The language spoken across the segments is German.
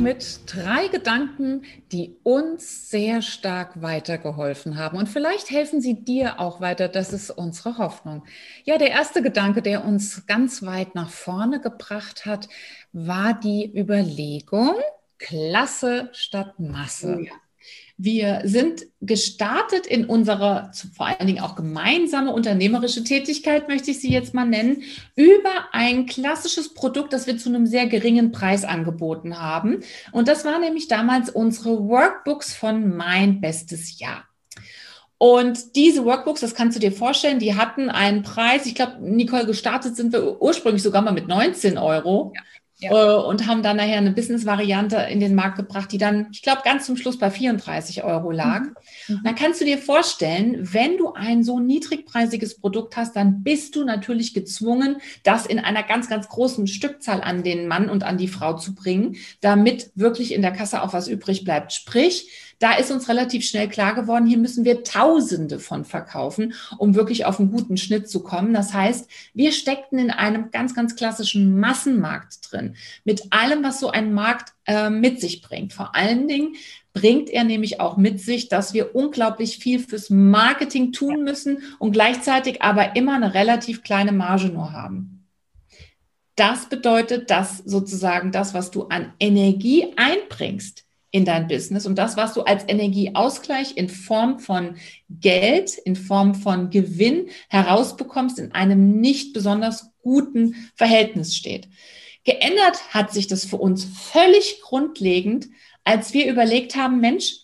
mit drei Gedanken, die uns sehr stark weitergeholfen haben. Und vielleicht helfen sie dir auch weiter. Das ist unsere Hoffnung. Ja, der erste Gedanke, der uns ganz weit nach vorne gebracht hat, war die Überlegung, Klasse statt Masse. Oh ja. Wir sind gestartet in unserer vor allen Dingen auch gemeinsame unternehmerische Tätigkeit, möchte ich sie jetzt mal nennen, über ein klassisches Produkt, das wir zu einem sehr geringen Preis angeboten haben. Und das war nämlich damals unsere Workbooks von Mein Bestes Jahr. Und diese Workbooks, das kannst du dir vorstellen, die hatten einen Preis, ich glaube, Nicole, gestartet sind wir ursprünglich sogar mal mit 19 Euro. Ja ja. Äh, und haben dann nachher eine Business-Variante in den Markt gebracht, die dann, ich glaube, ganz zum Schluss bei 34 Euro lag. Mhm. mhm. Dann kannst du dir vorstellen, wenn du ein so niedrigpreisiges Produkt hast, dann bist du natürlich gezwungen, das in einer ganz, ganz großen Stückzahl an den Mann und an die Frau zu bringen, damit wirklich in der Kasse auch was übrig bleibt. Sprich, da ist uns relativ schnell klar geworden, hier müssen wir Tausende von verkaufen, um wirklich auf einen guten Schnitt zu kommen. Das heißt, wir steckten in einem ganz, ganz klassischen Massenmarkt drin, mit allem, was so ein Markt äh, mit sich bringt. Vor allen Dingen bringt er nämlich auch mit sich, dass wir unglaublich viel fürs Marketing tun müssen und gleichzeitig aber immer eine relativ kleine Marge nur haben. Das bedeutet, dass sozusagen das, was du an Energie einbringst, in dein Business und das, was du als Energieausgleich in Form von Geld, in Form von Gewinn herausbekommst, in einem nicht besonders guten Verhältnis steht. Geändert hat sich das für uns völlig grundlegend, als wir überlegt haben, Mensch,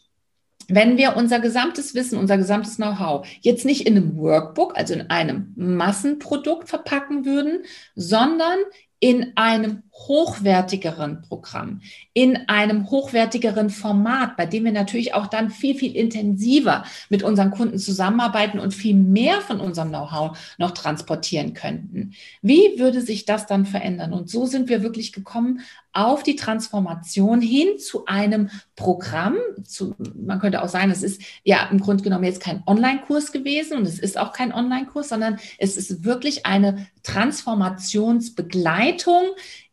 wenn wir unser gesamtes Wissen, unser gesamtes Know-how jetzt nicht in einem Workbook, also in einem Massenprodukt verpacken würden, sondern in einem hochwertigeren Programm, in einem hochwertigeren Format, bei dem wir natürlich auch dann viel, viel intensiver mit unseren Kunden zusammenarbeiten und viel mehr von unserem Know-how noch transportieren könnten. Wie würde sich das dann verändern? Und so sind wir wirklich gekommen auf die Transformation hin zu einem Programm. Zu, man könnte auch sagen, es ist ja im Grunde genommen jetzt kein Online-Kurs gewesen und es ist auch kein Online-Kurs, sondern es ist wirklich eine Transformationsbegleitung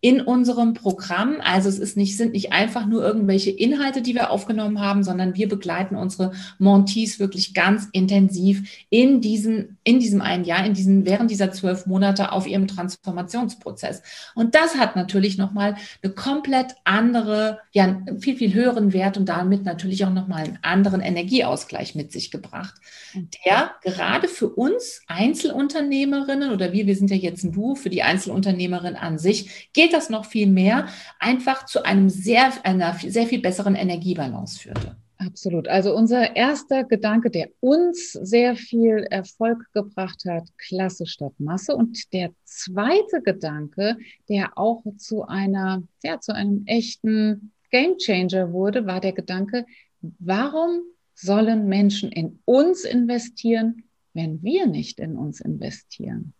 in unserem Programm. Also es ist nicht, sind nicht einfach nur irgendwelche Inhalte, die wir aufgenommen haben, sondern wir begleiten unsere Montees wirklich ganz intensiv in diesem, in diesem einen Jahr, in diesen, während dieser zwölf Monate auf ihrem Transformationsprozess. Und das hat natürlich nochmal eine komplett andere, ja, viel, viel höheren Wert und damit natürlich auch nochmal einen anderen Energieausgleich mit sich gebracht, der gerade für uns Einzelunternehmerinnen oder wir, wir sind ja jetzt ein Duo für die Einzelunternehmerin an sich, geht das noch viel mehr, einfach zu einem sehr, einer sehr viel besseren Energiebalance führte. Absolut. Also unser erster Gedanke, der uns sehr viel Erfolg gebracht hat, Klasse statt Masse. Und der zweite Gedanke, der auch zu einer, ja, zu einem echten Gamechanger wurde, war der Gedanke, warum sollen Menschen in uns investieren, wenn wir nicht in uns investieren?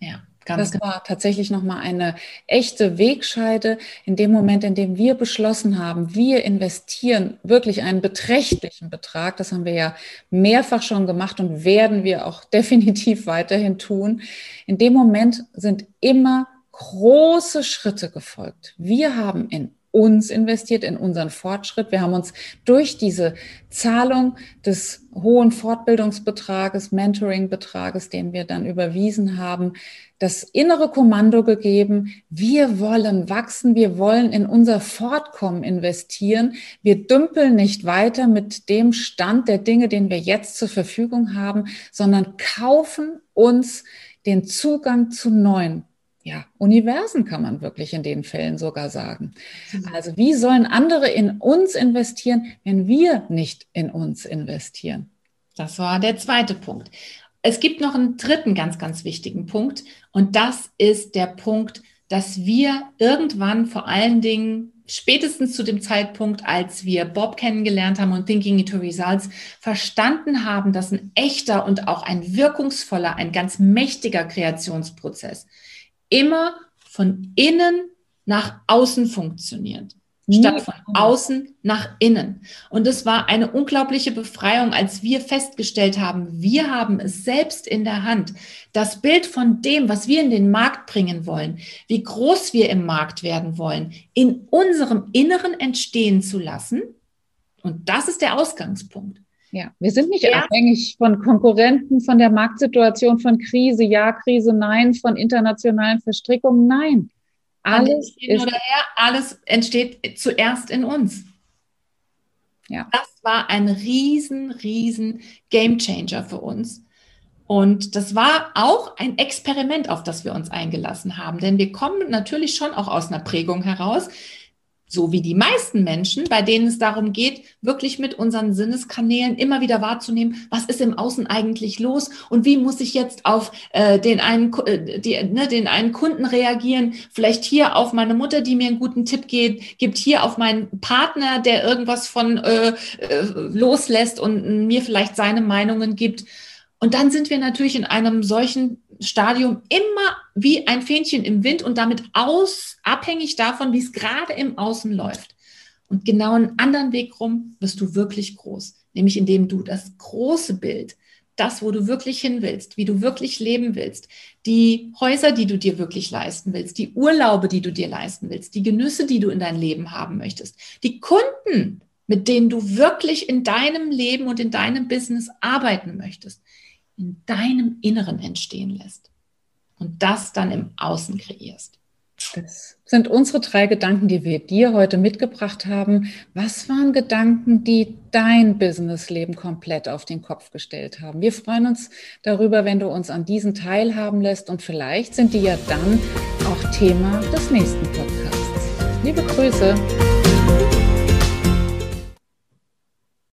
Ja. Ganz das genau. war tatsächlich nochmal eine echte Wegscheide in dem Moment, in dem wir beschlossen haben, wir investieren wirklich einen beträchtlichen Betrag. Das haben wir ja mehrfach schon gemacht und werden wir auch definitiv weiterhin tun. In dem Moment sind immer große Schritte gefolgt. Wir haben in uns investiert, in unseren Fortschritt. Wir haben uns durch diese Zahlung des hohen Fortbildungsbetrages, Mentoringbetrages, den wir dann überwiesen haben, das innere Kommando gegeben, wir wollen wachsen, wir wollen in unser Fortkommen investieren. Wir dümpeln nicht weiter mit dem Stand der Dinge, den wir jetzt zur Verfügung haben, sondern kaufen uns den Zugang zu neuen ja, Universen kann man wirklich in den Fällen sogar sagen. Also wie sollen andere in uns investieren, wenn wir nicht in uns investieren? Das war der zweite Punkt. Es gibt noch einen dritten ganz, ganz wichtigen Punkt und das ist der Punkt, dass wir irgendwann vor allen Dingen spätestens zu dem Zeitpunkt, als wir Bob kennengelernt haben und Thinking into Results, verstanden haben, dass ein echter und auch ein wirkungsvoller, ein ganz mächtiger Kreationsprozess immer von innen nach außen funktioniert statt von außen nach innen. Und es war eine unglaubliche Befreiung, als wir festgestellt haben, wir haben es selbst in der Hand. Das Bild von dem, was wir in den Markt bringen wollen, wie groß wir im Markt werden wollen, in unserem Inneren entstehen zu lassen. Und das ist der Ausgangspunkt. Ja, wir sind nicht ja. abhängig von Konkurrenten, von der Marktsituation, von Krise, ja, Krise, nein, von internationalen Verstrickungen, nein. Alles, ist, her, alles entsteht zuerst in uns. Ja. Das war ein riesen, riesen Gamechanger für uns. Und das war auch ein Experiment, auf das wir uns eingelassen haben. Denn wir kommen natürlich schon auch aus einer Prägung heraus, so wie die meisten Menschen, bei denen es darum geht, wirklich mit unseren Sinneskanälen immer wieder wahrzunehmen, was ist im Außen eigentlich los und wie muss ich jetzt auf äh, den, einen, äh, die, ne, den einen Kunden reagieren, vielleicht hier auf meine Mutter, die mir einen guten Tipp geht, gibt hier auf meinen Partner, der irgendwas von äh, äh, loslässt und mir vielleicht seine Meinungen gibt. Und dann sind wir natürlich in einem solchen Stadium immer wie ein Fähnchen im Wind und damit aus, abhängig davon, wie es gerade im Außen läuft. Und genau einen anderen Weg rum wirst du wirklich groß, nämlich indem du das große Bild, das, wo du wirklich hin willst, wie du wirklich leben willst, die Häuser, die du dir wirklich leisten willst, die Urlaube, die du dir leisten willst, die Genüsse, die du in dein Leben haben möchtest, die Kunden, mit denen du wirklich in deinem Leben und in deinem Business arbeiten möchtest, in deinem Inneren entstehen lässt und das dann im Außen kreierst. Das sind unsere drei Gedanken, die wir dir heute mitgebracht haben. Was waren Gedanken, die dein Businessleben komplett auf den Kopf gestellt haben? Wir freuen uns darüber, wenn du uns an diesen teilhaben lässt und vielleicht sind die ja dann auch Thema des nächsten Podcasts. Liebe Grüße.